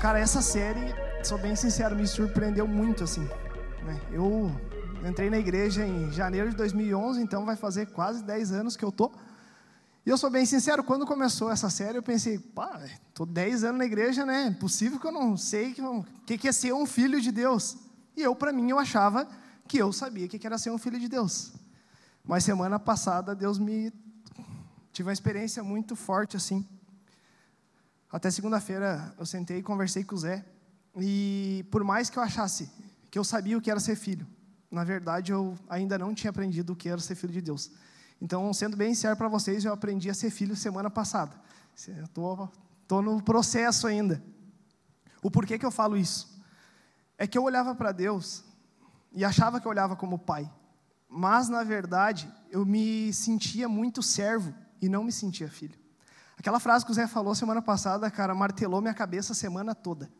Cara, essa série, sou bem sincero, me surpreendeu muito, assim. Né? Eu entrei na igreja em janeiro de 2011, então vai fazer quase 10 anos que eu tô. E eu sou bem sincero, quando começou essa série, eu pensei, pá, tô 10 anos na igreja, né? É possível que eu não sei o que, que é ser um filho de Deus. E eu, para mim, eu achava que eu sabia o que era ser um filho de Deus. Mas semana passada, Deus me. Tive uma experiência muito forte, assim. Até segunda-feira eu sentei e conversei com o Zé. E por mais que eu achasse que eu sabia o que era ser filho, na verdade eu ainda não tinha aprendido o que era ser filho de Deus. Então, sendo bem sincero para vocês, eu aprendi a ser filho semana passada. Estou no processo ainda. O porquê que eu falo isso? É que eu olhava para Deus e achava que eu olhava como pai. Mas, na verdade, eu me sentia muito servo e não me sentia filho. Aquela frase que o Zé falou semana passada, cara, martelou minha cabeça a semana toda.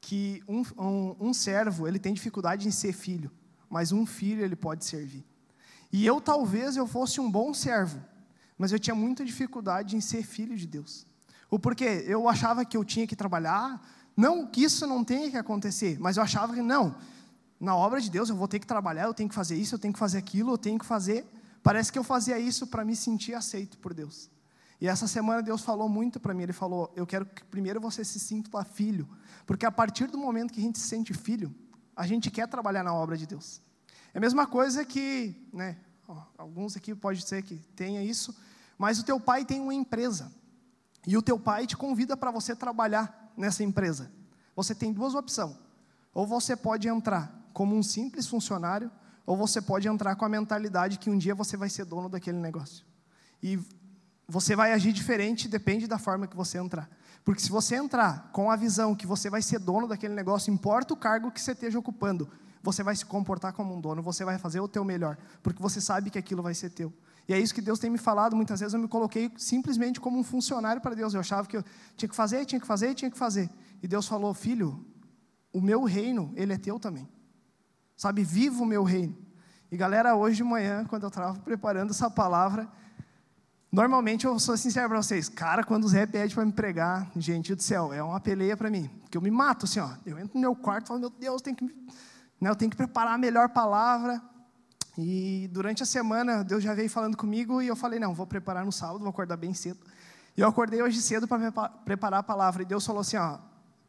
Que um, um, um servo, ele tem dificuldade em ser filho, mas um filho ele pode servir. E eu talvez eu fosse um bom servo, mas eu tinha muita dificuldade em ser filho de Deus. O porquê? Eu achava que eu tinha que trabalhar, não que isso não tenha que acontecer, mas eu achava que não, na obra de Deus eu vou ter que trabalhar, eu tenho que fazer isso, eu tenho que fazer aquilo, eu tenho que fazer. Parece que eu fazia isso para me sentir aceito por Deus. E essa semana Deus falou muito para mim. Ele falou: Eu quero que primeiro você se sinta filho. Porque a partir do momento que a gente se sente filho, a gente quer trabalhar na obra de Deus. É a mesma coisa que, né, ó, alguns aqui pode ser que tenha isso, mas o teu pai tem uma empresa. E o teu pai te convida para você trabalhar nessa empresa. Você tem duas opções. Ou você pode entrar como um simples funcionário, ou você pode entrar com a mentalidade que um dia você vai ser dono daquele negócio. E você vai agir diferente, depende da forma que você entrar. Porque se você entrar com a visão que você vai ser dono daquele negócio, importa o cargo que você esteja ocupando, você vai se comportar como um dono, você vai fazer o teu melhor, porque você sabe que aquilo vai ser teu. E é isso que Deus tem me falado, muitas vezes eu me coloquei simplesmente como um funcionário para Deus, eu achava que eu tinha que fazer, tinha que fazer, tinha que fazer. E Deus falou: "Filho, o meu reino, ele é teu também. Sabe, viva o meu reino". E galera, hoje de manhã, quando eu estava preparando essa palavra, Normalmente eu sou sincero para vocês, cara, quando o Zé pede para me pregar, gente do céu, é uma peleia para mim, porque eu me mato assim, ó. Eu entro no meu quarto e falo, meu Deus, tem que, né, eu tenho que preparar a melhor palavra. E durante a semana Deus já veio falando comigo e eu falei, não, vou preparar no sábado, vou acordar bem cedo. E eu acordei hoje cedo para preparar a palavra e Deus falou assim, ó,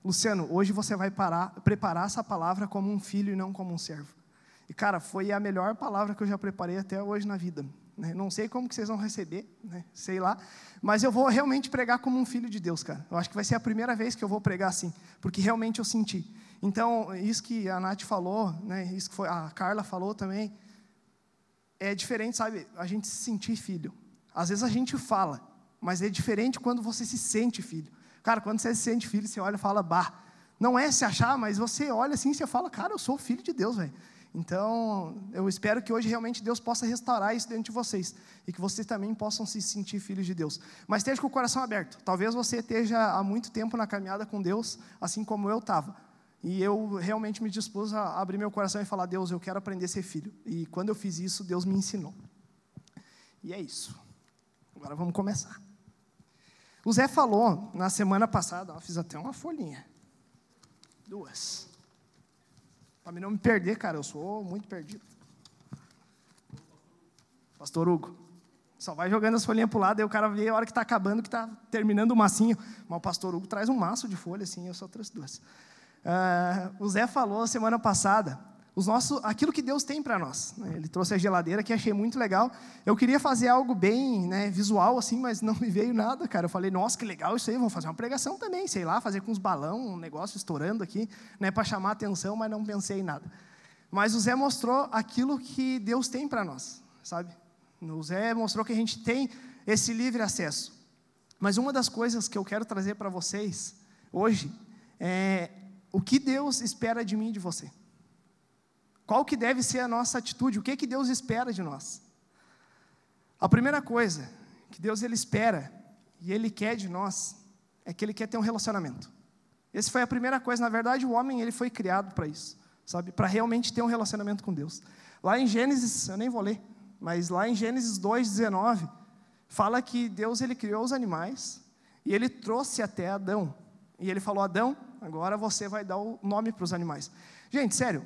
Luciano, hoje você vai parar, preparar essa palavra como um filho e não como um servo. E cara, foi a melhor palavra que eu já preparei até hoje na vida. Né? Não sei como que vocês vão receber, né? sei lá. Mas eu vou realmente pregar como um filho de Deus, cara. Eu acho que vai ser a primeira vez que eu vou pregar assim, porque realmente eu senti. Então, isso que a Nath falou, né? isso que foi, a Carla falou também, é diferente, sabe? A gente se sentir filho. Às vezes a gente fala, mas é diferente quando você se sente filho. Cara, quando você se sente filho, você olha e fala, bah. Não é se achar, mas você olha assim e você fala, cara, eu sou filho de Deus, velho. Então, eu espero que hoje realmente Deus possa restaurar isso dentro de vocês e que vocês também possam se sentir filhos de Deus. Mas esteja com o coração aberto. Talvez você esteja há muito tempo na caminhada com Deus, assim como eu estava. E eu realmente me dispus a abrir meu coração e falar: Deus, eu quero aprender a ser filho. E quando eu fiz isso, Deus me ensinou. E é isso. Agora vamos começar. O Zé falou na semana passada, ó, fiz até uma folhinha. Duas. Para mim não me perder, cara, eu sou muito perdido. Pastor Hugo. Só vai jogando as folhinhas para o lado, aí o cara vê a hora que está acabando, que está terminando o massinho. Mas o pastor Hugo traz um maço de folha, assim, eu só trouxe duas. Uh, o Zé falou semana passada os nossos, aquilo que Deus tem para nós. Né? Ele trouxe a geladeira que achei muito legal. Eu queria fazer algo bem né, visual assim, mas não me veio nada, cara. Eu falei, nossa, que legal isso aí, vou fazer uma pregação também, sei lá, fazer com uns balão, um negócio estourando aqui, né, para chamar atenção, mas não pensei em nada. Mas o Zé mostrou aquilo que Deus tem para nós, sabe? O Zé mostrou que a gente tem esse livre acesso. Mas uma das coisas que eu quero trazer para vocês hoje é o que Deus espera de mim e de você. Qual que deve ser a nossa atitude? O que que Deus espera de nós? A primeira coisa que Deus ele espera e ele quer de nós é que ele quer ter um relacionamento. Essa foi a primeira coisa, na verdade, o homem ele foi criado para isso, sabe? Para realmente ter um relacionamento com Deus. Lá em Gênesis, eu nem vou ler, mas lá em Gênesis 2:19 fala que Deus ele criou os animais e ele trouxe até Adão E ele falou: Adão, agora você vai dar o nome para os animais. Gente, sério,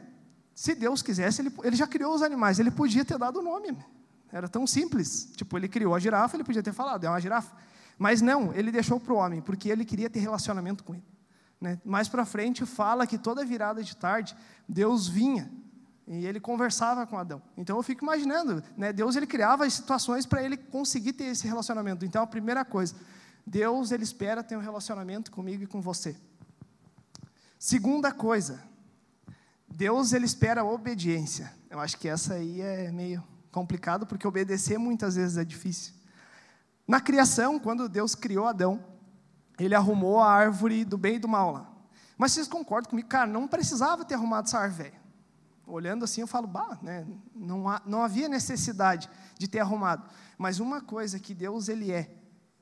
se Deus quisesse, ele, ele já criou os animais, ele podia ter dado o nome. Era tão simples. Tipo, ele criou a girafa, ele podia ter falado, é uma girafa. Mas não, ele deixou para o homem, porque ele queria ter relacionamento com ele. Né? Mais para frente fala que toda virada de tarde, Deus vinha e ele conversava com Adão. Então eu fico imaginando, né? Deus ele criava as situações para ele conseguir ter esse relacionamento. Então a primeira coisa, Deus ele espera ter um relacionamento comigo e com você. Segunda coisa, Deus ele espera obediência. Eu acho que essa aí é meio complicado porque obedecer muitas vezes é difícil. Na criação, quando Deus criou Adão, ele arrumou a árvore do bem e do mal lá. Mas vocês concordam comigo, cara, não precisava ter arrumado essa árvore velha. Olhando assim, eu falo, bah, né, não, há, não havia necessidade de ter arrumado. Mas uma coisa que Deus ele é,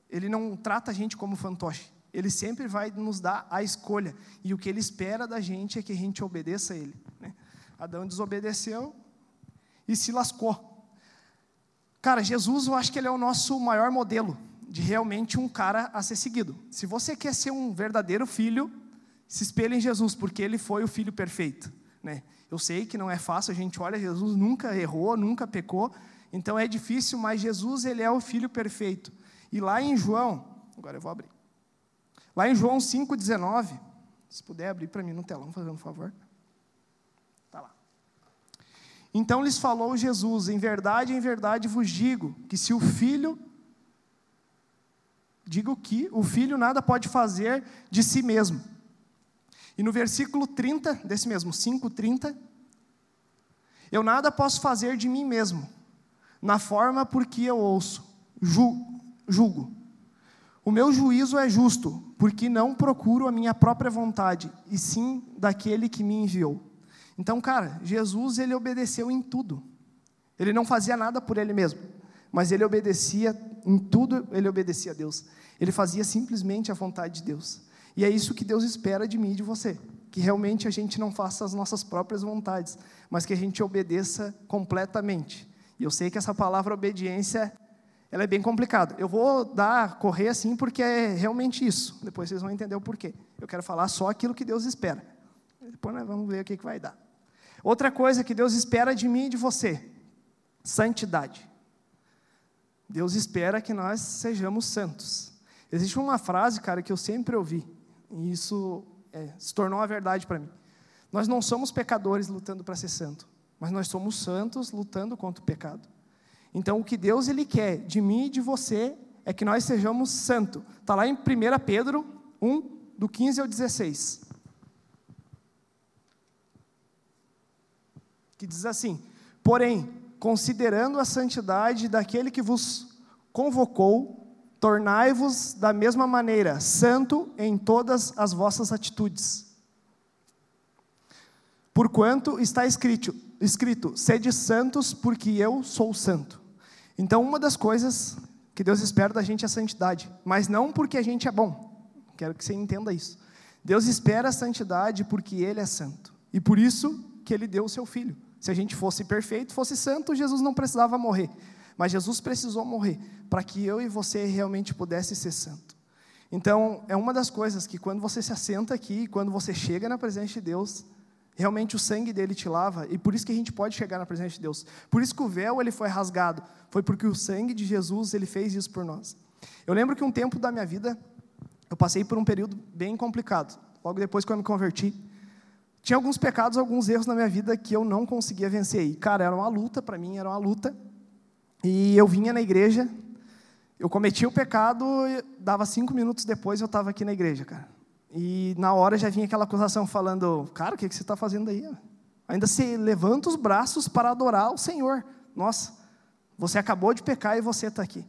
ele não trata a gente como fantoche. Ele sempre vai nos dar a escolha. E o que ele espera da gente é que a gente obedeça a ele. Né? Adão desobedeceu e se lascou. Cara, Jesus, eu acho que ele é o nosso maior modelo de realmente um cara a ser seguido. Se você quer ser um verdadeiro filho, se espelhe em Jesus, porque ele foi o filho perfeito. Né? Eu sei que não é fácil, a gente olha, Jesus nunca errou, nunca pecou, então é difícil, mas Jesus ele é o filho perfeito. E lá em João, agora eu vou abrir. Lá em João 5,19, se puder abrir para mim no telão, fazendo favor. Está lá. Então lhes falou Jesus: Em verdade, em verdade vos digo que se o filho. Digo que o filho nada pode fazer de si mesmo. E no versículo 30, desse mesmo 5,30, eu nada posso fazer de mim mesmo, na forma por que eu ouço, julgo. O meu juízo é justo, porque não procuro a minha própria vontade, e sim daquele que me enviou. Então, cara, Jesus ele obedeceu em tudo. Ele não fazia nada por ele mesmo, mas ele obedecia em tudo, ele obedecia a Deus. Ele fazia simplesmente a vontade de Deus. E é isso que Deus espera de mim e de você, que realmente a gente não faça as nossas próprias vontades, mas que a gente obedeça completamente. E eu sei que essa palavra obediência ela é bem complicada. Eu vou dar, correr assim, porque é realmente isso. Depois vocês vão entender o porquê. Eu quero falar só aquilo que Deus espera. Depois nós vamos ver o que, que vai dar. Outra coisa que Deus espera de mim e de você: santidade. Deus espera que nós sejamos santos. Existe uma frase, cara, que eu sempre ouvi, e isso é, se tornou uma verdade para mim. Nós não somos pecadores lutando para ser santo, mas nós somos santos lutando contra o pecado. Então, o que Deus ele quer de mim e de você é que nós sejamos santos. Está lá em 1 Pedro 1, do 15 ao 16. Que diz assim: Porém, considerando a santidade daquele que vos convocou, tornai-vos da mesma maneira santo em todas as vossas atitudes. Porquanto está escrito, escrito: sede santos, porque eu sou santo. Então, uma das coisas que Deus espera da gente é a santidade, mas não porque a gente é bom. Quero que você entenda isso. Deus espera a santidade porque Ele é santo. E por isso que Ele deu o seu Filho. Se a gente fosse perfeito, fosse santo, Jesus não precisava morrer. Mas Jesus precisou morrer para que eu e você realmente pudesse ser santo. Então, é uma das coisas que quando você se assenta aqui, quando você chega na presença de Deus, Realmente o sangue dele te lava e por isso que a gente pode chegar na presença de Deus. Por isso que o véu ele foi rasgado, foi porque o sangue de Jesus ele fez isso por nós. Eu lembro que um tempo da minha vida eu passei por um período bem complicado. Logo depois que eu me converti, tinha alguns pecados, alguns erros na minha vida que eu não conseguia vencer. E cara, era uma luta para mim, era uma luta. E eu vinha na igreja, eu cometia o pecado, dava cinco minutos depois eu estava aqui na igreja, cara. E na hora já vinha aquela acusação falando: Cara, o que, você está fazendo aí? Ainda se levanta os braços para adorar o Senhor. Nossa, você acabou de pecar e você está aqui.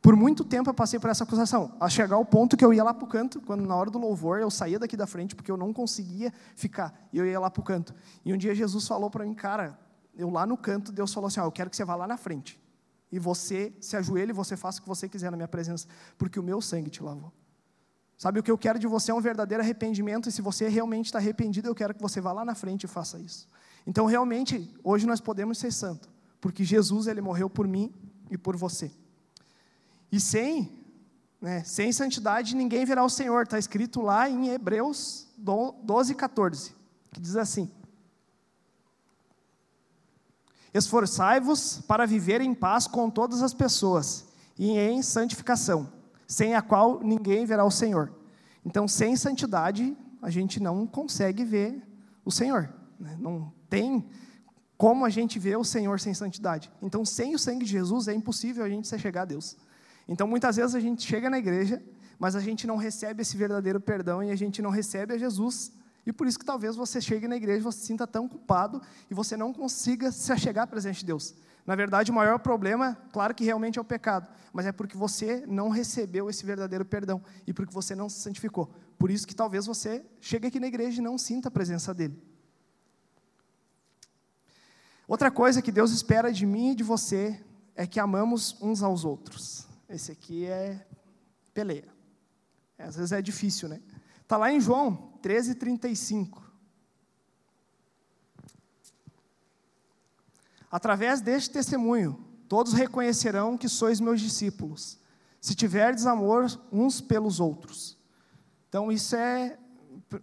Por muito tempo eu passei por essa acusação, a chegar ao ponto que eu ia lá para o canto, quando na hora do louvor eu saía daqui da frente porque eu não conseguia ficar, e eu ia lá para o canto. E um dia Jesus falou para mim, cara, eu lá no canto, Deus falou assim: ó, eu quero que você vá lá na frente, e você se ajoelhe e você faça o que você quiser na minha presença, porque o meu sangue te lavou. Sabe, o que eu quero de você é um verdadeiro arrependimento, e se você realmente está arrependido, eu quero que você vá lá na frente e faça isso. Então, realmente, hoje nós podemos ser santos, porque Jesus, ele morreu por mim e por você. E sem Né? Sem santidade ninguém verá o Senhor. Está escrito lá em Hebreus 12, 14, que diz assim: Esforçai-vos para viver em paz com todas as pessoas e em santificação, sem a qual ninguém verá o Senhor. Então, sem santidade, a gente não consegue ver o Senhor. Né? Não tem como a gente ver o Senhor sem santidade. Então, sem o sangue de Jesus, é impossível a gente se chegar a Deus. Então, muitas vezes a gente chega na igreja, mas a gente não recebe esse verdadeiro perdão e a gente não recebe a Jesus e por isso que talvez você chegue na igreja você se sinta tão culpado e você não consiga se achegar presente de Deus. Na verdade, o maior problema, claro que realmente é o pecado, mas é porque você não recebeu esse verdadeiro perdão e porque você não se santificou. Por isso que talvez você chegue aqui na igreja e não sinta a presença dele. Outra coisa que Deus espera de mim e de você é que amamos uns aos outros. Esse aqui é peleia. Às vezes é difícil, né? Está lá em João 13, 35. Através deste testemunho, todos reconhecerão que sois meus discípulos, se tiverdes amor uns pelos outros. Então, isso é,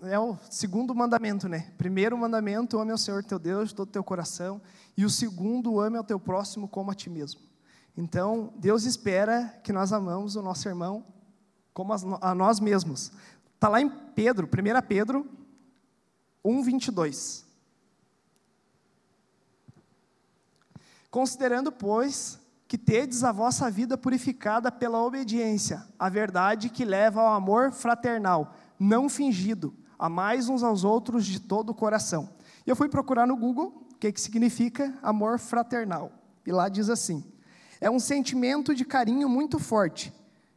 é o segundo mandamento, né? Primeiro mandamento, ame ao Senhor teu Deus de todo teu coração. E o segundo, ame ao teu próximo como a ti mesmo. Então, Deus espera que nós amamos o nosso irmão como a nós mesmos. Está lá em Pedro, 1 Pedro 1, 22. Considerando, pois, que tedes a vossa vida purificada pela obediência, a verdade que leva ao amor fraternal, não fingido, amais uns aos outros de todo o coração. E eu fui procurar no Google o que, que significa amor fraternal. E lá diz assim: é um sentimento de carinho muito forte,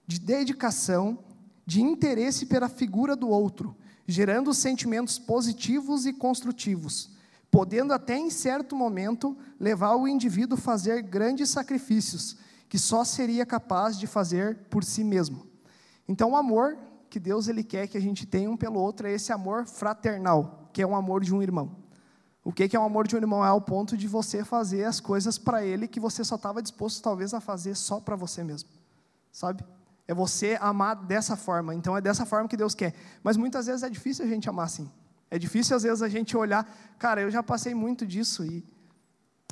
de dedicação, de interesse pela figura do outro, gerando sentimentos positivos e construtivos, podendo até em certo momento levar o indivíduo a fazer grandes sacrifícios que só seria capaz de fazer por si mesmo. Então, o amor que Deus ele quer que a gente tenha um pelo outro é esse amor fraternal, que é um amor de um irmão. O que é o um amor de um irmão? É ao ponto de você fazer as coisas para ele que você só estava disposto talvez a fazer só para você mesmo, sabe? É você amar dessa forma. Então é dessa forma que Deus quer. Mas muitas vezes é difícil a gente amar assim. É difícil às vezes a gente olhar, cara, eu já passei muito disso e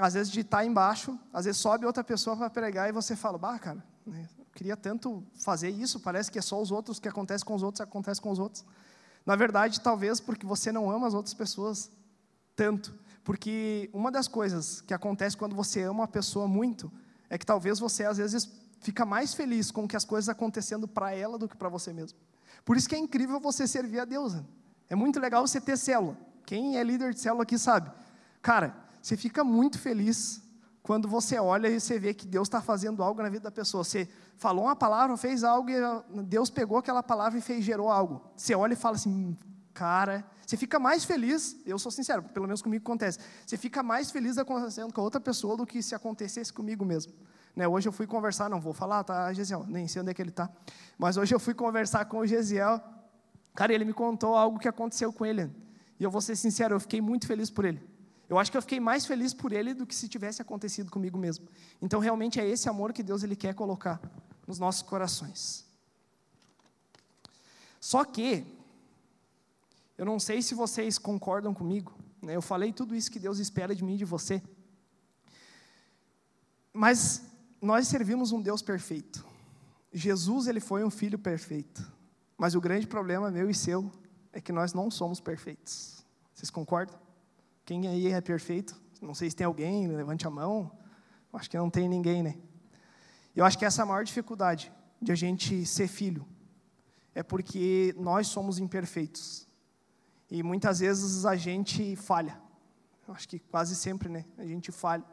às vezes de estar embaixo, às vezes sobe outra pessoa para pregar e você fala, bah, cara, né, eu queria tanto fazer isso, parece que é só os outros, que acontece com os outros, acontece com os outros. Na verdade, talvez porque você não ama as outras pessoas tanto. Porque uma das coisas que acontece quando você ama uma pessoa muito é que talvez você às vezes fica mais feliz com que as coisas acontecendo para ela do que para você mesmo. Por isso que é incrível você servir a Deus. Né? É muito legal você ter célula. Quem é líder de célula aqui sabe. Cara, você fica muito feliz quando você olha e você vê que Deus está fazendo algo na vida da pessoa. Você falou uma palavra, fez algo e Deus pegou aquela palavra e fez, gerou algo. Você olha e fala assim, hum, cara, você fica mais feliz, eu sou sincero, pelo menos comigo acontece, você fica mais feliz acontecendo com a outra pessoa do que se acontecesse comigo mesmo. Né, hoje eu fui conversar, não vou falar, tá, Gesiel, nem sei onde é que ele está. Mas hoje eu fui conversar com o Gesiel. Cara, ele me contou algo que aconteceu com ele. E eu vou ser sincero, eu fiquei muito feliz por ele. Eu acho que eu fiquei mais feliz por ele do que se tivesse acontecido comigo mesmo. Então, realmente é esse amor que Deus ele quer colocar nos nossos corações. Só que, eu não sei se vocês concordam comigo, né? eu falei tudo isso que Deus espera de mim e de você. Mas nós servimos um Deus perfeito. Jesus, ele foi um filho perfeito. Mas o grande problema meu e seu é que nós não somos perfeitos. Vocês concordam? Quem aí é perfeito? Não sei se tem alguém, levante a mão. Acho que não tem ninguém, né? Eu acho que essa é a maior dificuldade de a gente ser filho. É porque nós somos imperfeitos. E muitas vezes a gente falha. Eu acho que quase sempre, né? A gente falha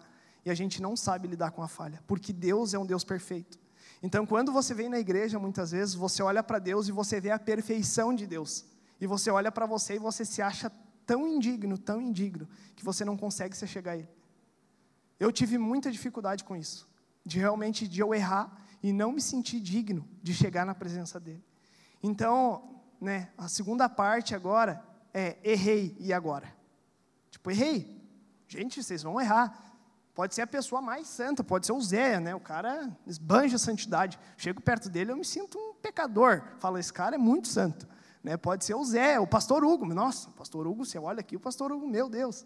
e a gente não sabe lidar com a falha, porque Deus é um Deus perfeito. Então, quando você vem na igreja, muitas vezes, você olha para Deus e você vê a perfeição de Deus. E você olha para você e você se acha tão indigno, tão indigno, que você não consegue se chegar a Ele. Eu tive muita dificuldade com isso, de realmente de eu errar e não me sentir digno de chegar na presença dEle. Então, né, a segunda parte agora é errei e agora. Tipo, errei. Gente, vocês vão errar. Pode ser a pessoa mais santa, pode ser o Zé, né? O cara esbanja a santidade. Chego perto dele, eu me sinto um pecador. Fala, esse cara é muito santo. Né? Pode ser o Zé, o pastor Hugo. Nossa, pastor Hugo, você olha aqui, o pastor Hugo, meu Deus.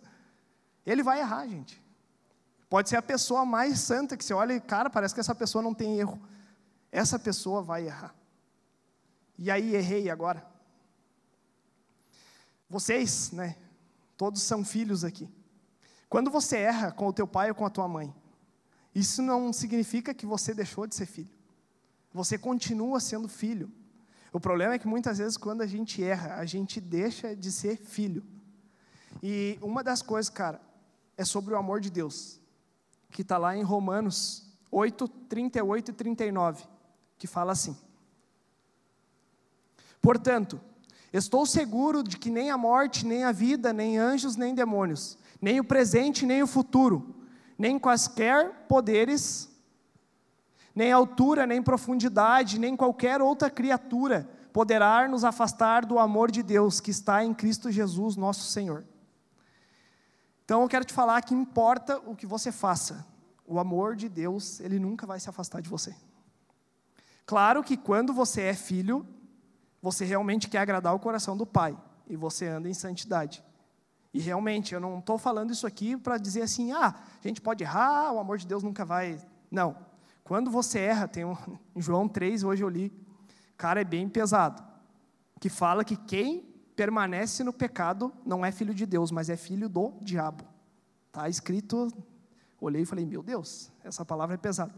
Ele vai errar, gente. Pode ser a pessoa mais santa que você olha e, cara, parece que essa pessoa não tem erro. Essa pessoa vai errar. E aí, errei agora. Vocês, né? Todos são filhos aqui. Quando você erra com o teu pai ou com a tua mãe, isso não significa que você deixou de ser filho. Você continua sendo filho. O problema é que muitas vezes, quando a gente erra, a gente deixa de ser filho. E uma das coisas, cara, é sobre o amor de Deus, que está lá em Romanos 8, 38 e 39, que fala assim: Portanto, estou seguro de que nem a morte, nem a vida, nem anjos, nem demônios, nem o presente, nem o futuro, nem quaisquer poderes nem altura, nem profundidade, nem qualquer outra criatura poderá nos afastar do amor de Deus que está em Cristo Jesus, nosso Senhor. Então eu quero te falar que importa o que você faça, o amor de Deus, ele nunca vai se afastar de você. Claro que quando você é filho, você realmente quer agradar o coração do Pai e você anda em santidade. E realmente, eu não estou falando isso aqui para dizer assim, ah, a gente pode errar, o amor de Deus nunca vai. Não. Quando você erra, tem um, em João 3, hoje eu li, cara, é bem pesado, que fala que quem permanece no pecado não é filho de Deus, mas é filho do diabo. Está escrito, olhei e falei, meu Deus, essa palavra é pesada.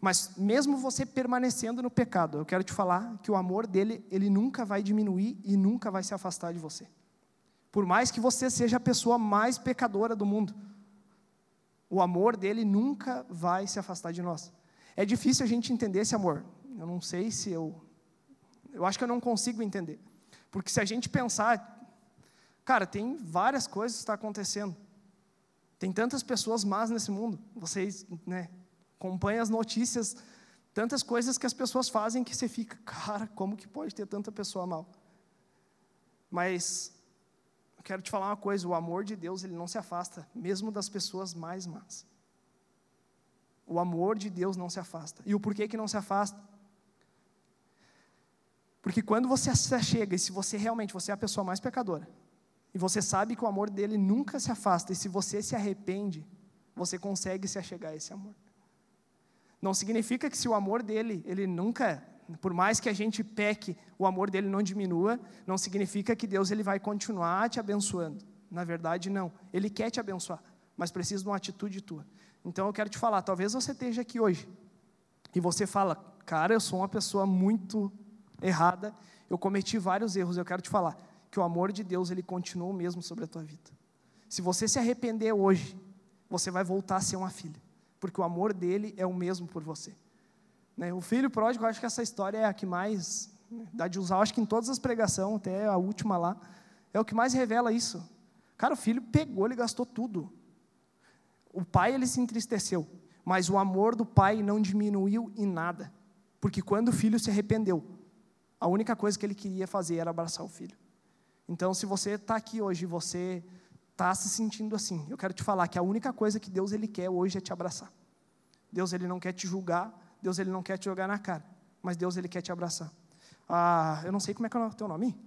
Mas mesmo você permanecendo no pecado, eu quero te falar que o amor dele, ele nunca vai diminuir e nunca vai se afastar de você. Por mais que você seja a pessoa mais pecadora do mundo, o amor dele nunca vai se afastar de nós. É difícil a gente entender esse amor. Eu não sei se eu. Eu acho que eu não consigo entender. Porque se a gente pensar. Cara, tem várias coisas que estão acontecendo. Tem tantas pessoas más nesse mundo. Vocês né, acompanham as notícias. Tantas coisas que as pessoas fazem que você fica, cara, como que pode ter tanta pessoa mal? Mas quero te falar uma coisa: o amor de Deus ele não se afasta, mesmo das pessoas mais más. O amor de Deus não se afasta. E o porquê que não se afasta? Porque quando você chega, e se você realmente você é a pessoa mais pecadora, e você sabe que o amor dele nunca se afasta, e se você se arrepende, você consegue se achegar a esse amor. Não significa que se o amor dele, ele nunca, por mais que a gente peque, o amor dele não diminua, não significa que Deus ele vai continuar te abençoando. Na verdade, não. Ele quer te abençoar, mas precisa de uma atitude tua. Então eu quero te falar, talvez você esteja aqui hoje e você fala, cara, eu sou uma pessoa muito errada, eu cometi vários erros. Eu quero te falar que o amor de Deus ele continua o mesmo sobre a tua vida. Se você se arrepender hoje, você vai voltar a ser uma filha, porque o amor dele é o mesmo por você. Né? O filho pródigo, acho que essa história é a que mais né, dá de usar, acho que em todas as pregações, até a última lá, é o que mais revela isso. Cara, o filho pegou, ele gastou tudo. O pai ele se entristeceu, mas o amor do pai não diminuiu em nada, porque quando o filho se arrependeu, a única coisa que ele queria fazer era abraçar o filho. Então, se você está aqui hoje e você está se sentindo assim, eu quero te falar que a única coisa que Deus ele quer hoje é te abraçar. Deus ele não quer te julgar, Deus ele não quer te jogar na cara, mas Deus ele quer te abraçar. Ah, eu não sei como é que é o teu nome?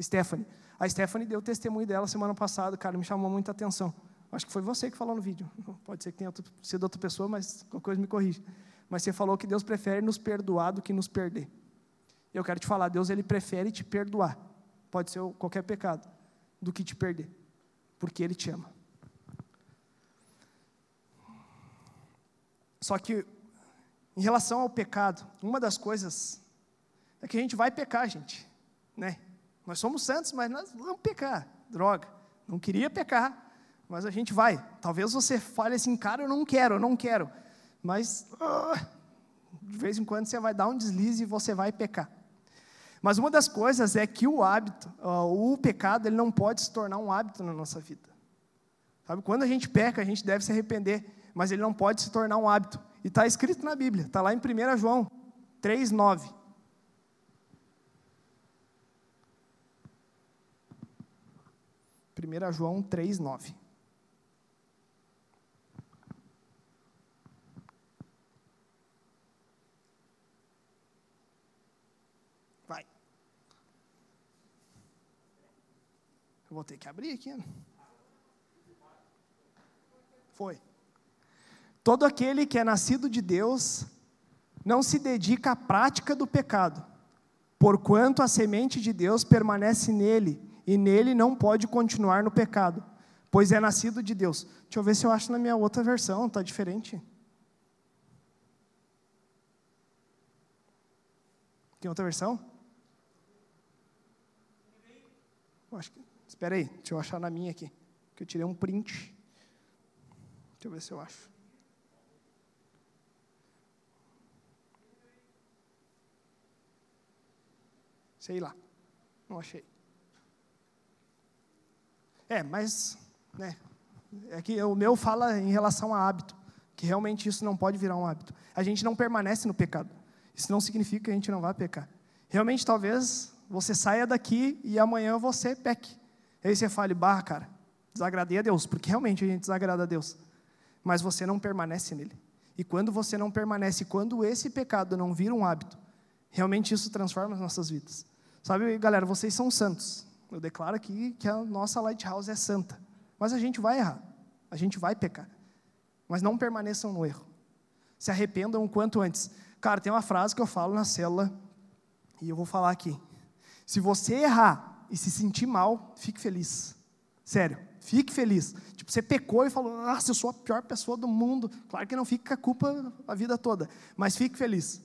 Stephanie. A Stephanie deu testemunho dela semana passada, cara, me chamou muita atenção. Acho que foi você que falou no vídeo. Pode ser que tenha sido outra pessoa, mas qualquer coisa me corrige. Mas você falou que Deus prefere nos perdoar do que nos perder. Eu quero te falar, Deus ele prefere te perdoar. Pode ser qualquer pecado, do que te perder. Porque Ele te ama. Só que, em relação ao pecado, uma das coisas é que a gente vai pecar, gente. Né? Nós somos santos, mas nós vamos pecar. Droga. Não queria pecar, mas a gente vai. Talvez você fale assim, cara, eu não quero, eu não quero. Mas uh, de vez em quando você vai dar um deslize e você vai pecar. Mas uma das coisas é que o hábito, uh, o pecado, ele não pode se tornar um hábito na nossa vida. Sabe, quando a gente peca, a gente deve se arrepender, mas ele não pode se tornar um hábito. E está escrito na Bíblia, está lá em 1 João 3, 3,9. Primeira João 3:9. Vai. Eu vou ter que abrir aqui. Né? Foi. Todo aquele que é nascido de Deus não se dedica à prática do pecado, porquanto a semente de Deus permanece nele, e nele não pode continuar no pecado, pois é nascido de Deus. Deixa eu ver se eu acho na minha outra versão, está diferente. Tem outra versão? Acho que, espera aí, deixa eu achar na minha aqui, que eu tirei um print. Deixa eu ver se eu acho. Sei lá, não achei. É, mas, né, é que o meu fala em relação a hábito, que realmente isso não pode virar um hábito. A gente não permanece no pecado. Isso não significa que a gente não vai pecar. Realmente, talvez você saia daqui e amanhã você peque. Aí você fale, barra, cara, desagradei a Deus, porque realmente a gente desagrada a Deus. Mas você não permanece nele. E quando você não permanece, quando esse pecado não vira um hábito, realmente isso transforma as nossas vidas. Sabe, galera, vocês são santos. Eu declaro aqui que a nossa Lighthouse é santa. Mas a gente vai errar. A gente vai pecar. Mas não permaneçam no erro. Se arrependam o quanto antes. Cara, tem uma frase que eu falo na célula e eu vou falar aqui. Se você errar e se sentir mal, fique feliz. Sério, fique feliz. Tipo, você pecou e falou, nossa, eu sou a pior pessoa do mundo. Claro que não com a culpa a vida toda, mas fique feliz.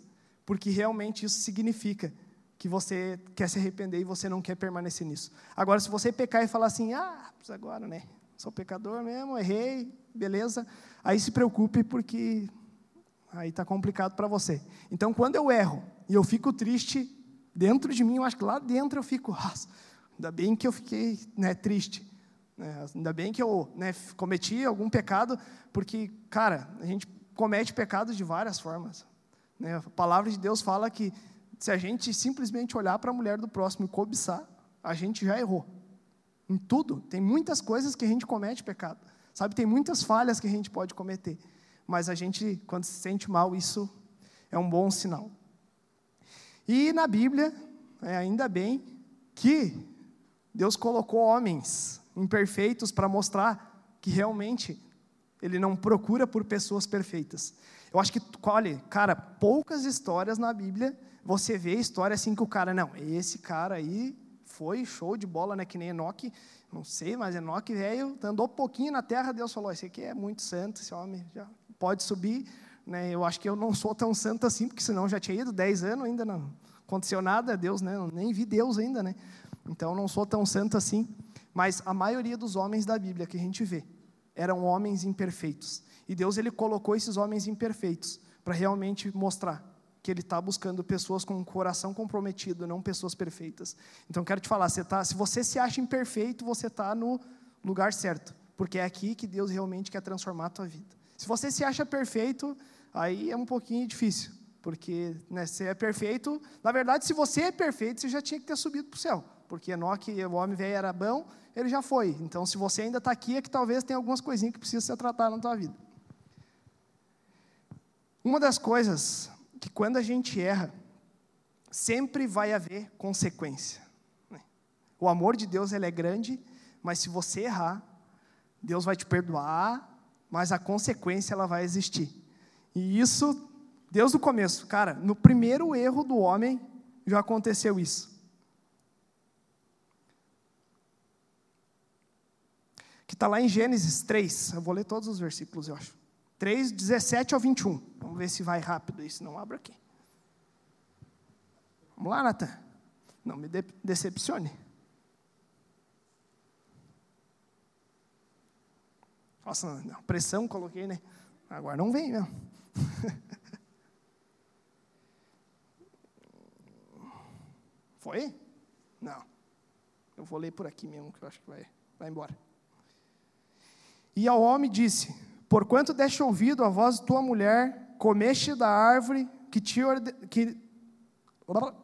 Porque realmente isso significa que você quer se arrepender e você não quer permanecer nisso. Agora, se você pecar e falar assim, ah, agora, né? Sou pecador mesmo, errei, beleza. Aí se preocupe, porque aí está complicado para você. Então, quando eu erro e eu fico triste, dentro de mim, eu acho que lá dentro eu fico, ah, ainda bem que eu fiquei né, triste. Né, ainda bem que eu né, cometi algum pecado, porque, cara, a gente comete pecados de várias formas. Né? A palavra de Deus fala que se a gente simplesmente olhar para a mulher do próximo e cobiçar, a gente já errou. Em tudo. Tem muitas coisas que a gente comete pecado. Sabe, tem muitas falhas que a gente pode cometer. Mas a gente, quando se sente mal, isso é um bom sinal. E na Bíblia, é, ainda bem que Deus colocou homens imperfeitos para mostrar que realmente Ele não procura por pessoas perfeitas. Eu acho que, olha, cara, poucas histórias na Bíblia você vê história assim que o cara, não, esse cara aí foi show de bola, né? Que nem Enoque, não sei, mas Enoque, velho, andou pouquinho na terra, Deus falou: esse aqui é muito santo, esse homem já pode subir. Né? Eu acho que eu não sou tão santo assim, porque senão já tinha ido 10 anos, ainda não aconteceu nada, Deus, né? Eu nem vi Deus ainda, né? Então não sou tão santo assim. Mas a maioria dos homens da Bíblia que a gente vê eram homens imperfeitos. E Deus ele colocou esses homens imperfeitos para realmente mostrar que ele está buscando pessoas com um coração comprometido, não pessoas perfeitas. Então, quero te falar, você tá, se você se acha imperfeito, você está no lugar certo, porque é aqui que Deus realmente quer transformar a tua vida. Se você se acha perfeito, aí é um pouquinho difícil, porque né, você é perfeito. Na verdade, se você é perfeito, você já tinha que ter subido para o céu, porque Enoque, o homem velho era bom, ele já foi. Então, se você ainda está aqui, é que talvez tenha algumas coisinhas que precisam ser tratadas na tua vida. Uma das coisas que quando a gente erra, sempre vai haver consequência. Né? O amor de Deus ele é grande, mas se você errar, Deus vai te perdoar, mas a consequência ela vai existir. E isso, Deus do começo, cara, no primeiro erro do homem já aconteceu isso. Que está lá em Gênesis 3, eu vou ler todos os versículos, eu acho. 3, 17 ao 21. Vamos ver se vai rápido isso, não abra aqui. Vamos lá, Natan. Não me de decepcione. Nossa, não, pressão coloquei, né? Agora não vem mesmo. Foi? Não. Eu vou ler por aqui mesmo, que eu acho que vai, vai embora. E ao homem disse: Porquanto deste ouvido a voz de tua mulher, comeste da árvore que te orde... que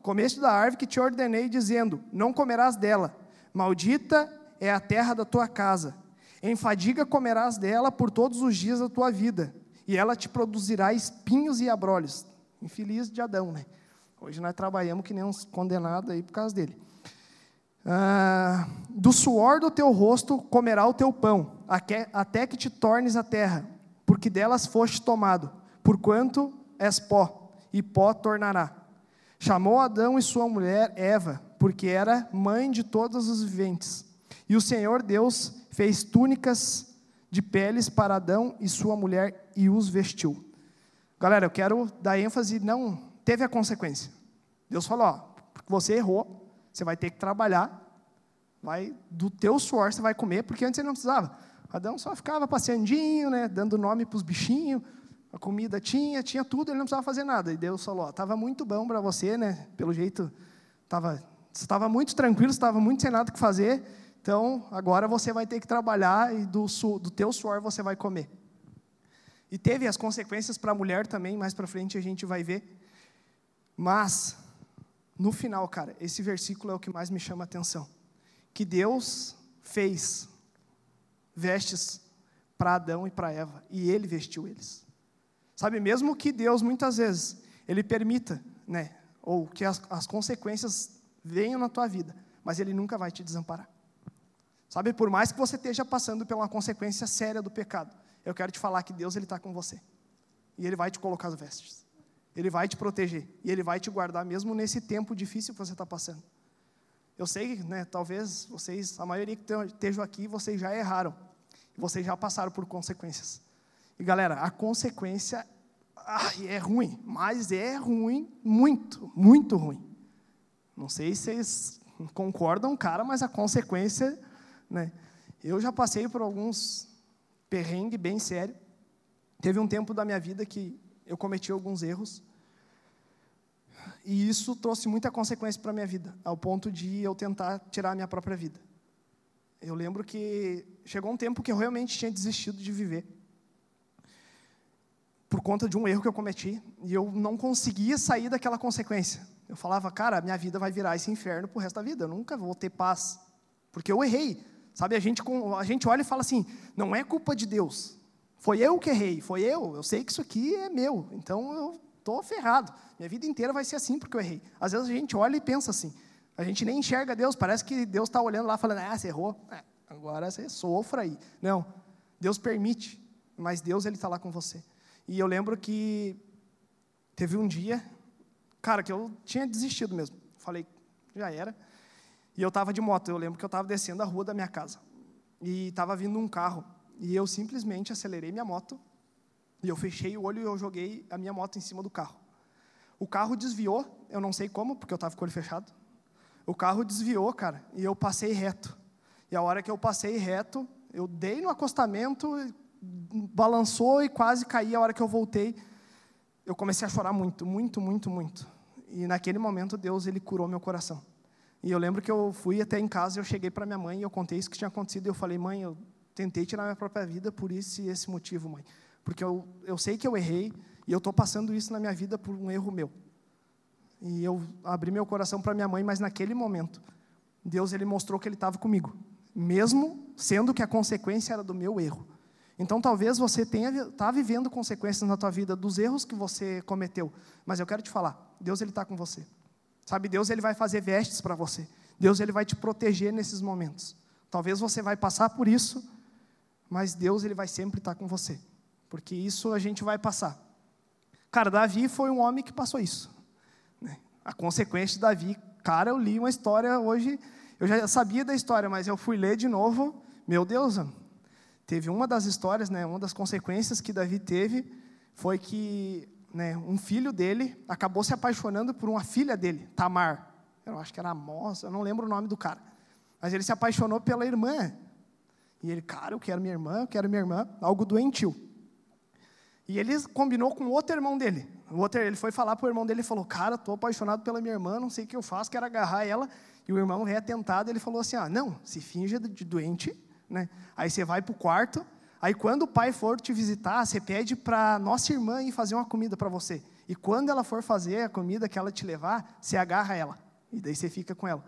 comeste da árvore que te ordenei, dizendo: Não comerás dela. Maldita é a terra da tua casa. Em fadiga comerás dela por todos os dias da tua vida, e ela te produzirá espinhos e abrolhos. Infeliz de Adão, né? Hoje nós trabalhamos que nem uns condenados aí por causa dele. Ah, do suor do teu rosto comerá o teu pão, até que te tornes a terra, porque delas foste tomado, porquanto és pó, e pó tornará. Chamou Adão e sua mulher Eva, porque era mãe de todos os viventes. E o Senhor Deus fez túnicas de peles para Adão e sua mulher e os vestiu. Galera, eu quero dar ênfase, não teve a consequência. Deus falou, ó, você errou, você vai ter que trabalhar, vai do teu suor você vai comer, porque antes ele não precisava. Adão só ficava passeandinho, né, dando nome para os bichinhos, a comida tinha, tinha tudo, ele não precisava fazer nada. E Deus falou, estava muito bom para você, né, pelo jeito, estava estava muito tranquilo, estava muito sem nada que fazer, então agora você vai ter que trabalhar e do, do teu suor você vai comer. E teve as consequências para a mulher também, mais para frente a gente vai ver. Mas, no final, cara, esse versículo é o que mais me chama a atenção. Que Deus fez vestes para Adão e para Eva, e ele vestiu eles. Sabe, mesmo que Deus muitas vezes ele permita, né, ou que as, as consequências venham na tua vida, mas ele nunca vai te desamparar. Sabe, por mais que você esteja passando pela consequência séria do pecado, eu quero te falar que Deus ele está com você. E Ele vai te colocar as vestes. Ele vai te proteger. E Ele vai te guardar mesmo nesse tempo difícil que você está passando. Eu sei, né, talvez vocês, a maioria que estejam aqui, vocês já erraram. Vocês já passaram por consequências. E galera, a consequência ai, é ruim, mas é ruim, muito, muito ruim. Não sei se vocês concordam, cara, mas a consequência, né? Eu já passei por alguns perrengue bem sério. Teve um tempo da minha vida que eu cometi alguns erros. E isso trouxe muita consequência para a minha vida, ao ponto de eu tentar tirar a minha própria vida. Eu lembro que chegou um tempo que eu realmente tinha desistido de viver. Por conta de um erro que eu cometi. E eu não conseguia sair daquela consequência. Eu falava, cara, minha vida vai virar esse inferno pro resto da vida. Eu nunca vou ter paz. Porque eu errei. Sabe, a gente, a gente olha e fala assim: não é culpa de Deus. Foi eu que errei, foi eu. Eu sei que isso aqui é meu, então eu estou ferrado. Minha vida inteira vai ser assim porque eu errei. Às vezes a gente olha e pensa assim. A gente nem enxerga Deus, parece que Deus está olhando lá falando: ah, você errou, é, agora você sofra aí. Não, Deus permite, mas Deus ele está lá com você. E eu lembro que teve um dia, cara, que eu tinha desistido mesmo. Falei, já era. E eu estava de moto, eu lembro que eu estava descendo a rua da minha casa. E estava vindo um carro. E eu simplesmente acelerei minha moto. E eu fechei o olho e eu joguei a minha moto em cima do carro. O carro desviou, eu não sei como, porque eu estava com o olho fechado. O carro desviou, cara, e eu passei reto. E a hora que eu passei reto, eu dei no acostamento, balançou e quase caí. A hora que eu voltei, eu comecei a chorar muito, muito, muito, muito. E naquele momento Deus ele curou meu coração. E eu lembro que eu fui até em casa, eu cheguei para minha mãe e eu contei isso que tinha acontecido. E eu falei, mãe, eu tentei tirar minha própria vida por isso e esse motivo, mãe. Porque eu, eu sei que eu errei e eu estou passando isso na minha vida por um erro meu. E eu abri meu coração para minha mãe, mas naquele momento, Deus ele mostrou que Ele estava comigo, mesmo sendo que a consequência era do meu erro. Então, talvez você tenha está vivendo consequências na tua vida dos erros que você cometeu, mas eu quero te falar, Deus ele está com você. Sabe, Deus ele vai fazer vestes para você. Deus ele vai te proteger nesses momentos. Talvez você vai passar por isso, mas Deus ele vai sempre estar com você, porque isso a gente vai passar. Cara, Davi foi um homem que passou isso. Né? A consequência de Davi, cara, eu li uma história hoje, eu já sabia da história, mas eu fui ler de novo. Meu Deus, teve uma das histórias, né, uma das consequências que Davi teve foi que né, um filho dele acabou se apaixonando por uma filha dele, Tamar. Eu acho que era Moça, eu não lembro o nome do cara. Mas ele se apaixonou pela irmã. E ele, cara, eu quero minha irmã, eu quero minha irmã, algo doentio. E ele combinou com outro irmão dele. O outro, ele foi falar para o irmão dele e falou: Cara, estou apaixonado pela minha irmã, não sei o que eu faço, quero agarrar ela. E o irmão reatentado, ele falou assim: Ah, não, se finge de doente, né? Aí você vai para o quarto, Aí quando o pai for te visitar, você pede para nossa irmã ir fazer uma comida para você. E quando ela for fazer a comida que ela te levar, você agarra ela. E daí você fica com ela.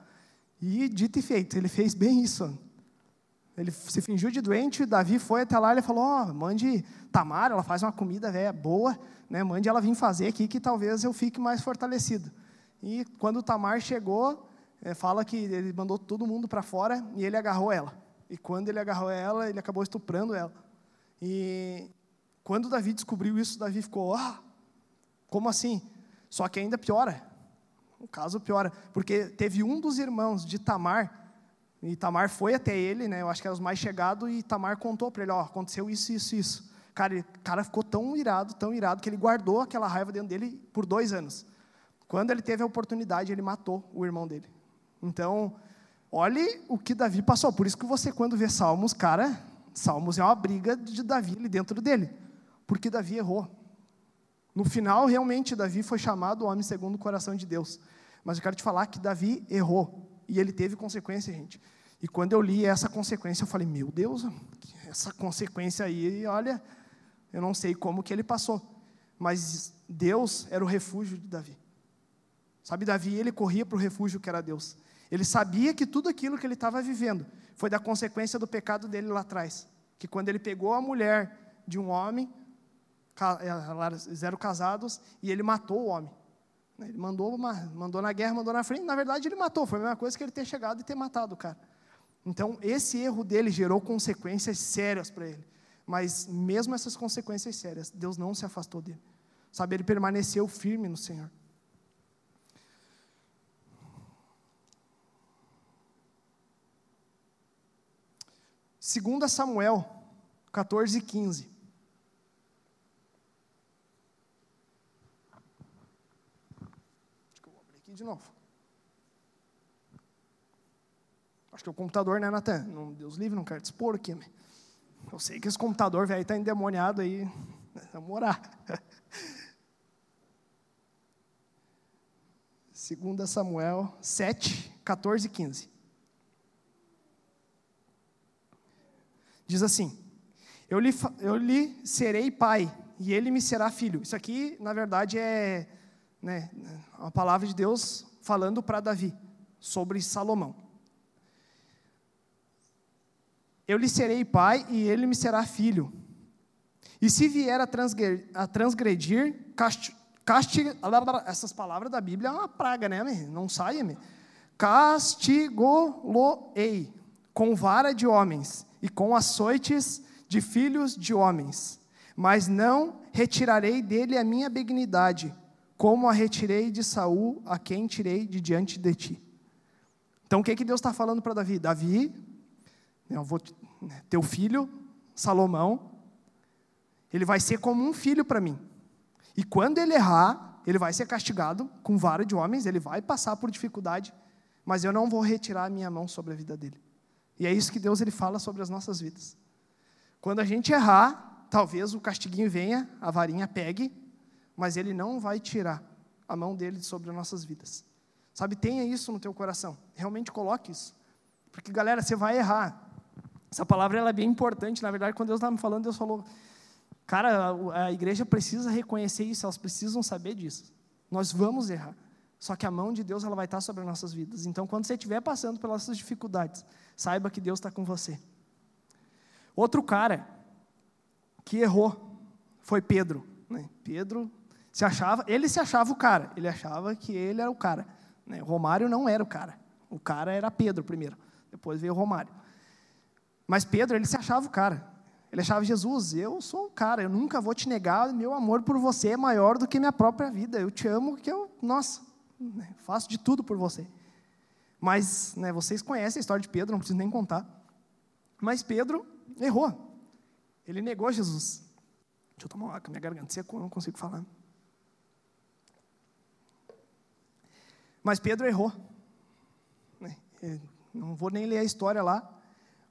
E dito e feito, ele fez bem isso. Ele se fingiu de doente, Davi foi até lá e falou: oh, mande Tamar, ela faz uma comida véia, boa, né? mande ela vir fazer aqui que talvez eu fique mais fortalecido. E quando Tamar chegou, é, fala que ele mandou todo mundo para fora e ele agarrou ela. E quando ele agarrou ela, ele acabou estuprando ela. E quando Davi descobriu isso, Davi ficou, ah, como assim? Só que ainda piora. O caso piora, porque teve um dos irmãos de Tamar, e Tamar foi até ele, né? Eu acho que era os mais chegados, e Tamar contou para ele, ó, aconteceu isso, isso, isso. Cara, o cara ficou tão irado, tão irado, que ele guardou aquela raiva dentro dele por dois anos. Quando ele teve a oportunidade, ele matou o irmão dele. Então, olhe o que Davi passou. Por isso que você, quando vê Salmos, cara, Salmos é uma briga de Davi ali dentro dele. Porque Davi errou. No final, realmente, Davi foi chamado homem segundo o coração de Deus. Mas eu quero te falar que Davi errou. E ele teve consequência, gente. E quando eu li essa consequência, eu falei, meu Deus, essa consequência aí, olha, eu não sei como que ele passou. Mas Deus era o refúgio de Davi. Sabe, Davi, ele corria para o refúgio que era Deus. Ele sabia que tudo aquilo que ele estava vivendo foi da consequência do pecado dele lá atrás. Que quando ele pegou a mulher de um homem, eles eram casados, e ele matou o homem. Ele mandou, mandou na guerra, mandou na frente, na verdade ele matou, foi a mesma coisa que ele ter chegado e ter matado o cara. Então, esse erro dele gerou consequências sérias para ele. Mas, mesmo essas consequências sérias, Deus não se afastou dele. Sabe, ele permaneceu firme no Senhor. Segunda Samuel 14, 15. Acho que eu vou abrir aqui de novo. Acho que o computador, né, Natan? Deus livre, não quero te expor aqui. Né? Eu sei que esse computador velho está endemoniado aí. Vamos orar. Segunda Samuel 7, 14 e 15. Diz assim: eu lhe, eu lhe serei pai, e ele me será filho. Isso aqui, na verdade, é né, a palavra de Deus falando para Davi sobre Salomão. Eu lhe serei pai, e ele me será filho. E se vier a transgredir, a transgredir essas palavras da Bíblia é uma praga, né? Não saia, castigo-lo-ei com vara de homens e com açoites de filhos de homens, mas não retirarei dele a minha benignidade, como a retirei de Saul, a quem tirei de diante de ti. Então o que, que Deus está falando para Davi? Davi, eu vou, né, teu filho, Salomão, ele vai ser como um filho para mim. E quando ele errar, ele vai ser castigado com vara de homens, ele vai passar por dificuldade, mas eu não vou retirar a minha mão sobre a vida dele. E é isso que Deus ele fala sobre as nossas vidas. Quando a gente errar, talvez o castiguinho venha, a varinha pegue, mas ele não vai tirar a mão dele sobre as nossas vidas. Sabe, tenha isso no teu coração. Realmente coloque isso. Porque, galera, você vai errar. Essa palavra ela é bem importante. Na verdade, quando Deus estava me falando, Deus falou: Cara, a igreja precisa reconhecer isso, elas precisam saber disso. Nós vamos errar. Só que a mão de Deus ela vai estar sobre as nossas vidas. Então, quando você estiver passando pelas suas dificuldades, saiba que Deus está com você. Outro cara que errou foi Pedro. Né? Pedro se achava, ele se achava o cara, ele achava que ele era o cara. Né? Romário não era o cara. O cara era Pedro primeiro, depois veio Romário. Mas Pedro, ele se achava o cara. Ele achava Jesus, eu sou o cara, eu nunca vou te negar, meu amor por você é maior do que minha própria vida. Eu te amo, que eu, nossa, né, faço de tudo por você. Mas né, vocês conhecem a história de Pedro, não preciso nem contar. Mas Pedro errou. Ele negou Jesus. Deixa eu tomar uma água, minha garganta secou, não consigo falar. Mas Pedro errou. Né, não vou nem ler a história lá.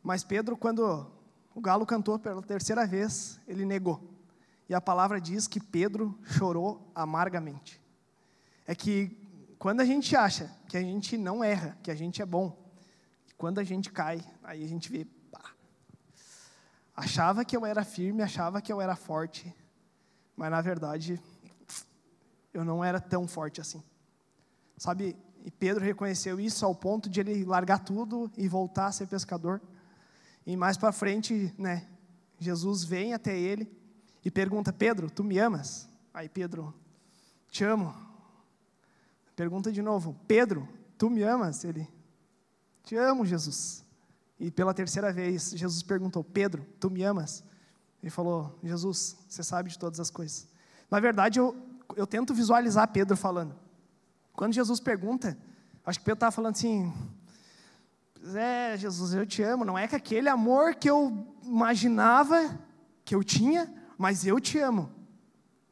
Mas Pedro, quando o galo cantou pela terceira vez, ele negou. E a palavra diz que Pedro chorou amargamente. É que quando a gente acha que a gente não erra, que a gente é bom, quando a gente cai, aí a gente vê, achava que eu era firme, achava que eu era forte, mas na verdade eu não era tão forte assim. Sabe, e Pedro reconheceu isso ao ponto de ele largar tudo e voltar a ser pescador. E mais para frente, né, Jesus vem até ele e pergunta: Pedro, tu me amas? Aí Pedro, te amo. Pergunta de novo: Pedro, Tu me amas? Ele, te amo, Jesus. E pela terceira vez, Jesus perguntou: Pedro, tu me amas? Ele falou: Jesus, você sabe de todas as coisas. Na verdade, eu, eu tento visualizar Pedro falando. Quando Jesus pergunta, acho que Pedro estava falando assim: É, Jesus, eu te amo. Não é que aquele amor que eu imaginava que eu tinha, mas eu te amo.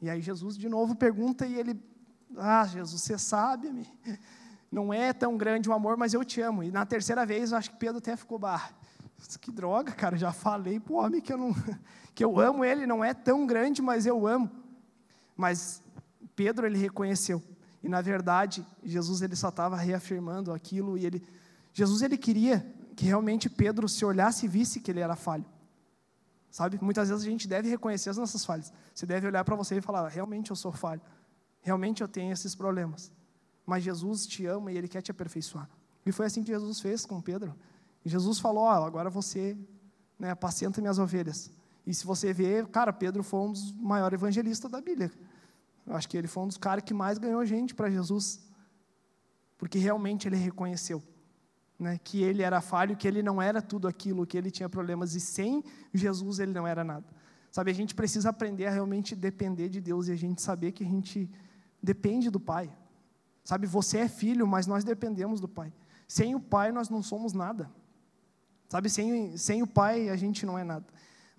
E aí Jesus de novo pergunta e ele: Ah, Jesus, você sabe, não é tão grande o amor, mas eu te amo. E na terceira vez, acho que Pedro até ficou barra. Que droga, cara, já falei para o homem que eu, não, que eu amo ele, não é tão grande, mas eu amo. Mas Pedro, ele reconheceu. E na verdade, Jesus ele só estava reafirmando aquilo e ele Jesus ele queria que realmente Pedro se olhasse e visse que ele era falho. Sabe? Muitas vezes a gente deve reconhecer as nossas falhas. Você deve olhar para você e falar: realmente eu sou falho. Realmente eu tenho esses problemas. Mas Jesus te ama e ele quer te aperfeiçoar. E foi assim que Jesus fez com Pedro. E Jesus falou: oh, agora você né, apacenta minhas ovelhas. E se você ver, cara, Pedro foi um dos maiores evangelistas da Bíblia. Eu acho que ele foi um dos caras que mais ganhou gente para Jesus. Porque realmente ele reconheceu né, que ele era falho, que ele não era tudo aquilo, que ele tinha problemas. E sem Jesus ele não era nada. Sabe, a gente precisa aprender a realmente depender de Deus e a gente saber que a gente depende do Pai. Sabe, você é filho, mas nós dependemos do Pai. Sem o Pai nós não somos nada. Sabe, sem, sem o Pai a gente não é nada.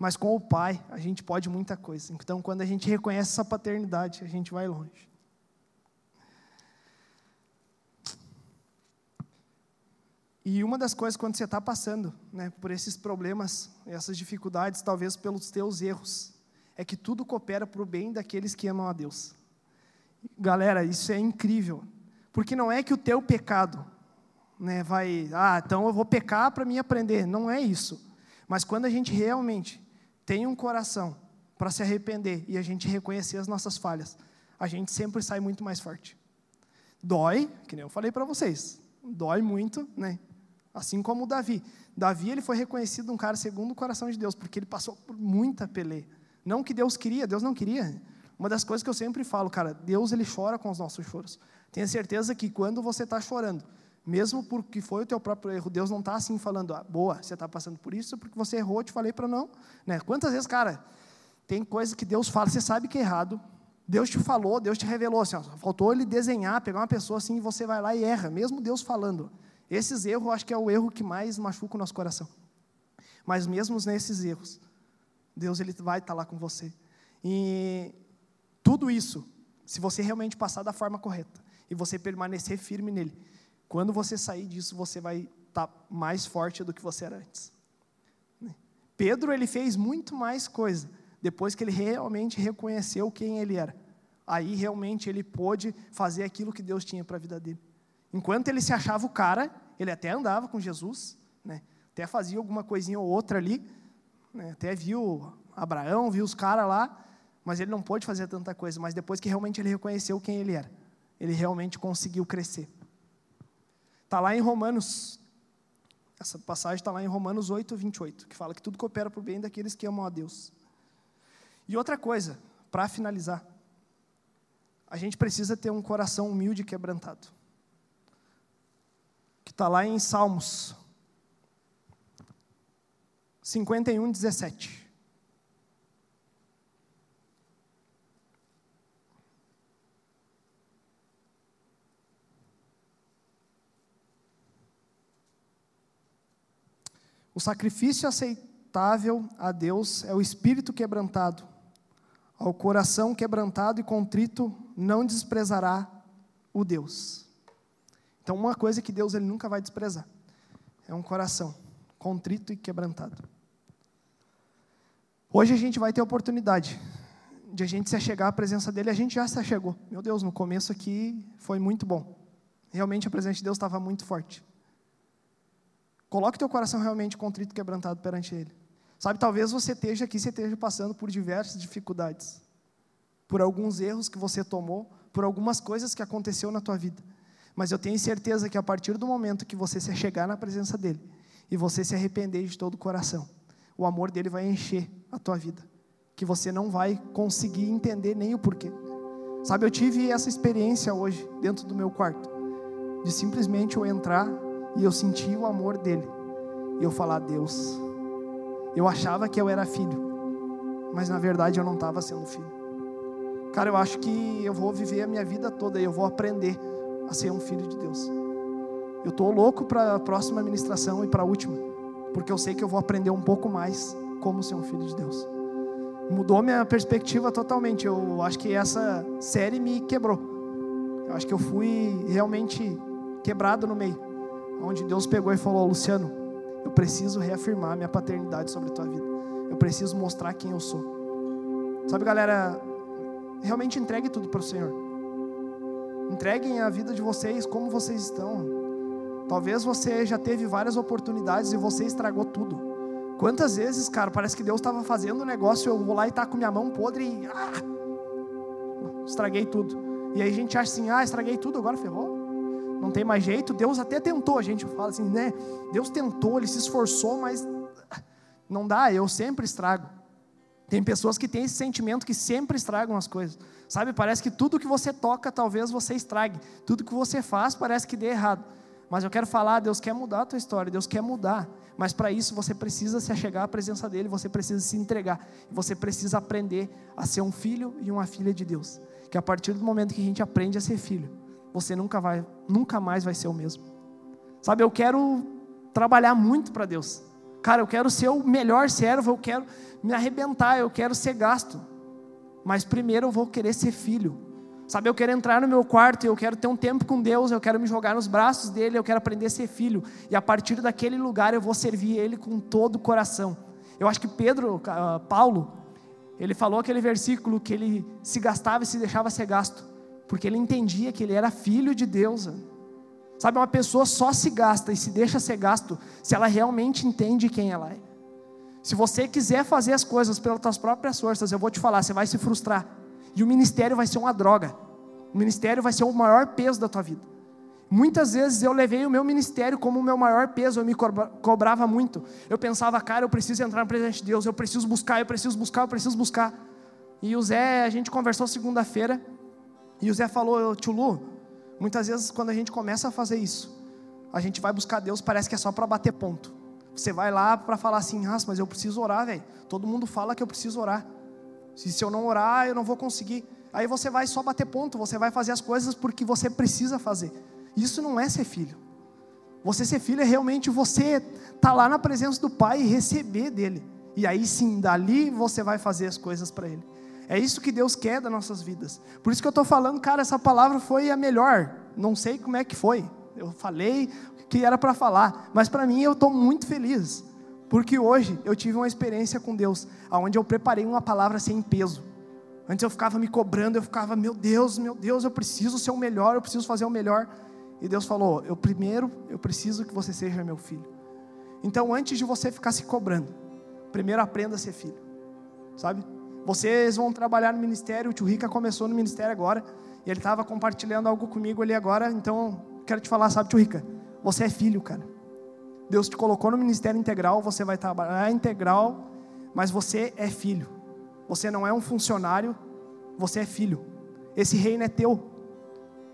Mas com o Pai a gente pode muita coisa. Então, quando a gente reconhece essa paternidade, a gente vai longe. E uma das coisas, quando você está passando né, por esses problemas, essas dificuldades, talvez pelos teus erros, é que tudo coopera para o bem daqueles que amam a Deus. Galera, isso é incrível. Porque não é que o teu pecado né, vai, ah, então eu vou pecar para me aprender. Não é isso. Mas quando a gente realmente tem um coração para se arrepender e a gente reconhecer as nossas falhas, a gente sempre sai muito mais forte. Dói, que nem eu falei para vocês, dói muito, né? Assim como o Davi. Davi ele foi reconhecido um cara segundo o coração de Deus, porque ele passou por muita peleia. Não que Deus queria, Deus não queria. Uma das coisas que eu sempre falo, cara, Deus ele chora com os nossos choros. Tenha certeza que quando você está chorando, mesmo porque foi o teu próprio erro, Deus não está assim falando, ah, boa, você está passando por isso porque você errou, te falei para não. Né? Quantas vezes, cara, tem coisa que Deus fala, você sabe que é errado, Deus te falou, Deus te revelou, assim, ó, faltou ele desenhar, pegar uma pessoa assim e você vai lá e erra, mesmo Deus falando. Esses erros, eu acho que é o erro que mais machuca o nosso coração. Mas mesmo nesses erros, Deus ele vai estar tá lá com você. E tudo isso, se você realmente passar da forma correta e você permanecer firme nele, quando você sair disso, você vai estar tá mais forte do que você era antes. Pedro ele fez muito mais coisa depois que ele realmente reconheceu quem ele era. Aí realmente ele pôde fazer aquilo que Deus tinha para a vida dele. Enquanto ele se achava o cara, ele até andava com Jesus, né? até fazia alguma coisinha ou outra ali, né? até viu Abraão, viu os caras lá, mas ele não pôde fazer tanta coisa. Mas depois que realmente ele reconheceu quem ele era, ele realmente conseguiu crescer. Está lá em Romanos, essa passagem está lá em Romanos 8, 28, que fala que tudo coopera para o bem daqueles que amam a Deus. E outra coisa, para finalizar, a gente precisa ter um coração humilde e quebrantado. Que está lá em Salmos 51, 17. O sacrifício aceitável a Deus é o espírito quebrantado. Ao coração quebrantado e contrito não desprezará o Deus. Então, uma coisa que Deus ele nunca vai desprezar é um coração contrito e quebrantado. Hoje a gente vai ter a oportunidade de a gente se chegar à presença dele, a gente já se chegou. Meu Deus, no começo aqui foi muito bom. Realmente a presença de Deus estava muito forte. Coloque teu coração realmente contrito e quebrantado perante Ele. Sabe, talvez você esteja aqui, você esteja passando por diversas dificuldades, por alguns erros que você tomou, por algumas coisas que aconteceu na tua vida. Mas eu tenho certeza que a partir do momento que você se chegar na presença dEle e você se arrepender de todo o coração, o amor dele vai encher a tua vida, que você não vai conseguir entender nem o porquê. Sabe, eu tive essa experiência hoje dentro do meu quarto. de simplesmente eu entrar e eu sentir o amor dele. E eu falar, Deus, eu achava que eu era filho, mas na verdade eu não estava sendo filho. Cara, eu acho que eu vou viver a minha vida toda e eu vou aprender a ser um filho de Deus. Eu estou louco para a próxima ministração e para a última, porque eu sei que eu vou aprender um pouco mais como ser um filho de Deus. Mudou minha perspectiva totalmente. Eu acho que essa série me quebrou. Eu acho que eu fui realmente quebrado no meio, onde Deus pegou e falou: Luciano, eu preciso reafirmar minha paternidade sobre a tua vida. Eu preciso mostrar quem eu sou. Sabe, galera, realmente entregue tudo para o Senhor. Entreguem a vida de vocês como vocês estão. Talvez você já teve várias oportunidades e você estragou tudo. Quantas vezes, cara, parece que Deus estava fazendo um negócio, eu vou lá e tá com minha mão podre e ah, estraguei tudo. E aí a gente acha assim, ah, estraguei tudo, agora ferrou. Não tem mais jeito. Deus até tentou, a gente fala assim, né? Deus tentou, ele se esforçou, mas não dá, eu sempre estrago. Tem pessoas que têm esse sentimento que sempre estragam as coisas. Sabe, parece que tudo que você toca, talvez você estrague. Tudo que você faz parece que dê errado. Mas eu quero falar, Deus quer mudar a tua história, Deus quer mudar. Mas para isso você precisa se achegar à presença dele, você precisa se entregar. Você precisa aprender a ser um filho e uma filha de Deus. Que a partir do momento que a gente aprende a ser filho, você nunca vai, nunca mais vai ser o mesmo. Sabe, eu quero trabalhar muito para Deus. Cara, eu quero ser o melhor servo, eu quero me arrebentar, eu quero ser gasto. Mas primeiro eu vou querer ser filho. Sabe, eu quero entrar no meu quarto, eu quero ter um tempo com Deus, eu quero me jogar nos braços dele, eu quero aprender a ser filho. E a partir daquele lugar eu vou servir ele com todo o coração. Eu acho que Pedro, uh, Paulo, ele falou aquele versículo que ele se gastava e se deixava ser gasto, porque ele entendia que ele era filho de Deus. Sabe, uma pessoa só se gasta e se deixa ser gasto se ela realmente entende quem ela é. Se você quiser fazer as coisas pelas suas próprias forças, eu vou te falar, você vai se frustrar. E o ministério vai ser uma droga. O ministério vai ser o maior peso da tua vida. Muitas vezes eu levei o meu ministério como o meu maior peso, eu me cobrava muito. Eu pensava, cara, eu preciso entrar no presente de Deus, eu preciso buscar, eu preciso buscar, eu preciso buscar. E o Zé, a gente conversou segunda-feira, e o Zé falou, tio Lu, muitas vezes quando a gente começa a fazer isso, a gente vai buscar Deus, parece que é só para bater ponto. Você vai lá para falar assim, ah, mas eu preciso orar, velho. Todo mundo fala que eu preciso orar. Se, se eu não orar, eu não vou conseguir. Aí você vai só bater ponto, você vai fazer as coisas porque você precisa fazer. Isso não é ser filho. Você ser filho é realmente você estar tá lá na presença do Pai e receber dele. E aí sim, dali você vai fazer as coisas para ele. É isso que Deus quer das nossas vidas. Por isso que eu estou falando, cara, essa palavra foi a melhor. Não sei como é que foi. Eu falei, que era para falar, mas para mim eu estou muito feliz, porque hoje eu tive uma experiência com Deus, onde eu preparei uma palavra sem peso. Antes eu ficava me cobrando, eu ficava, meu Deus, meu Deus, eu preciso ser o melhor, eu preciso fazer o melhor. E Deus falou: eu primeiro, eu preciso que você seja meu filho. Então, antes de você ficar se cobrando, primeiro aprenda a ser filho, sabe? Vocês vão trabalhar no ministério, o tio Rica começou no ministério agora, e ele estava compartilhando algo comigo ali agora, então quero te falar, sabe, tio Rica? Você é filho, cara. Deus te colocou no ministério integral, você vai trabalhar integral, mas você é filho. Você não é um funcionário, você é filho. Esse reino é teu.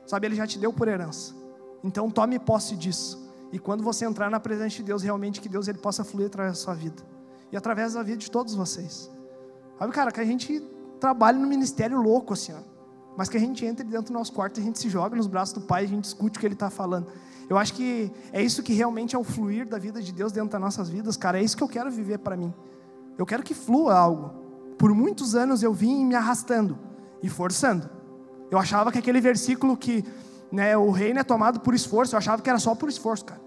Sabe, ele já te deu por herança. Então tome posse disso. E quando você entrar na presença de Deus, realmente que Deus ele possa fluir através da sua vida. E através da vida de todos vocês. Sabe, cara, que a gente trabalhe no ministério louco assim, ó. Mas que a gente entre dentro do nosso quarto, a gente se joga nos braços do Pai, a gente escute o que Ele está falando. Eu acho que é isso que realmente é o fluir da vida de Deus dentro das nossas vidas, cara. É isso que eu quero viver para mim. Eu quero que flua algo. Por muitos anos eu vim me arrastando e forçando. Eu achava que aquele versículo que né, o reino é tomado por esforço, eu achava que era só por esforço, cara.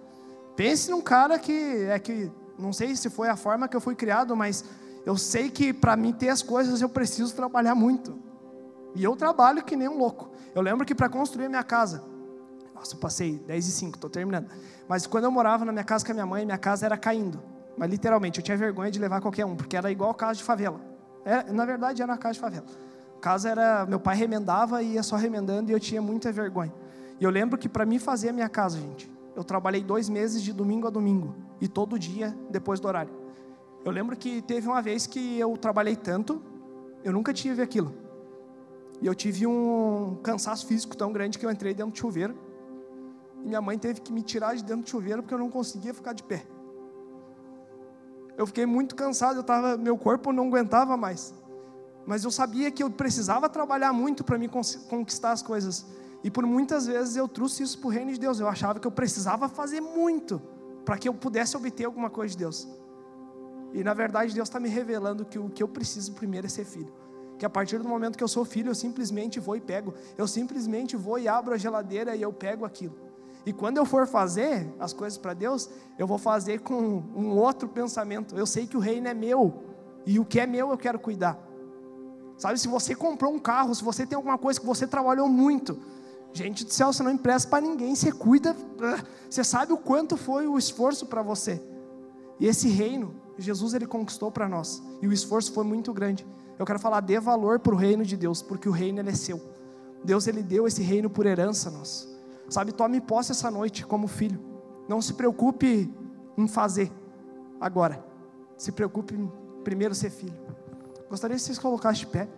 Pense num cara que é que não sei se foi a forma que eu fui criado, mas eu sei que para mim ter as coisas eu preciso trabalhar muito. E eu trabalho que nem um louco. Eu lembro que para construir a minha casa, nossa, eu passei 10 e 5, estou terminando. Mas quando eu morava na minha casa com a minha mãe, minha casa era caindo. Mas literalmente, eu tinha vergonha de levar qualquer um, porque era igual casa de favela. É, na verdade, era uma casa de favela. A casa era, meu pai remendava e ia só remendando e eu tinha muita vergonha. E eu lembro que para mim fazer a minha casa, gente, eu trabalhei dois meses de domingo a domingo e todo dia depois do horário. Eu lembro que teve uma vez que eu trabalhei tanto, eu nunca tive aquilo. E eu tive um cansaço físico tão grande que eu entrei dentro do chuveiro e minha mãe teve que me tirar de dentro do chuveiro porque eu não conseguia ficar de pé. Eu fiquei muito cansado, eu tava, meu corpo não aguentava mais. Mas eu sabia que eu precisava trabalhar muito para me conquistar as coisas. E por muitas vezes eu trouxe isso para o reino de Deus. Eu achava que eu precisava fazer muito para que eu pudesse obter alguma coisa de Deus. E na verdade Deus está me revelando que o que eu preciso primeiro é ser filho. Que a partir do momento que eu sou filho, eu simplesmente vou e pego. Eu simplesmente vou e abro a geladeira e eu pego aquilo. E quando eu for fazer as coisas para Deus, eu vou fazer com um outro pensamento. Eu sei que o reino é meu. E o que é meu eu quero cuidar. Sabe, se você comprou um carro, se você tem alguma coisa que você trabalhou muito, gente do céu, você não empresta para ninguém, você cuida, ah, você sabe o quanto foi o esforço para você. E esse reino, Jesus ele conquistou para nós, e o esforço foi muito grande. Eu quero falar, dê valor para o reino de Deus, porque o reino ele é seu. Deus ele deu esse reino por herança a nós. Sabe, tome posse essa noite como filho. Não se preocupe em fazer agora. Se preocupe em primeiro ser filho. Gostaria que vocês colocassem de pé.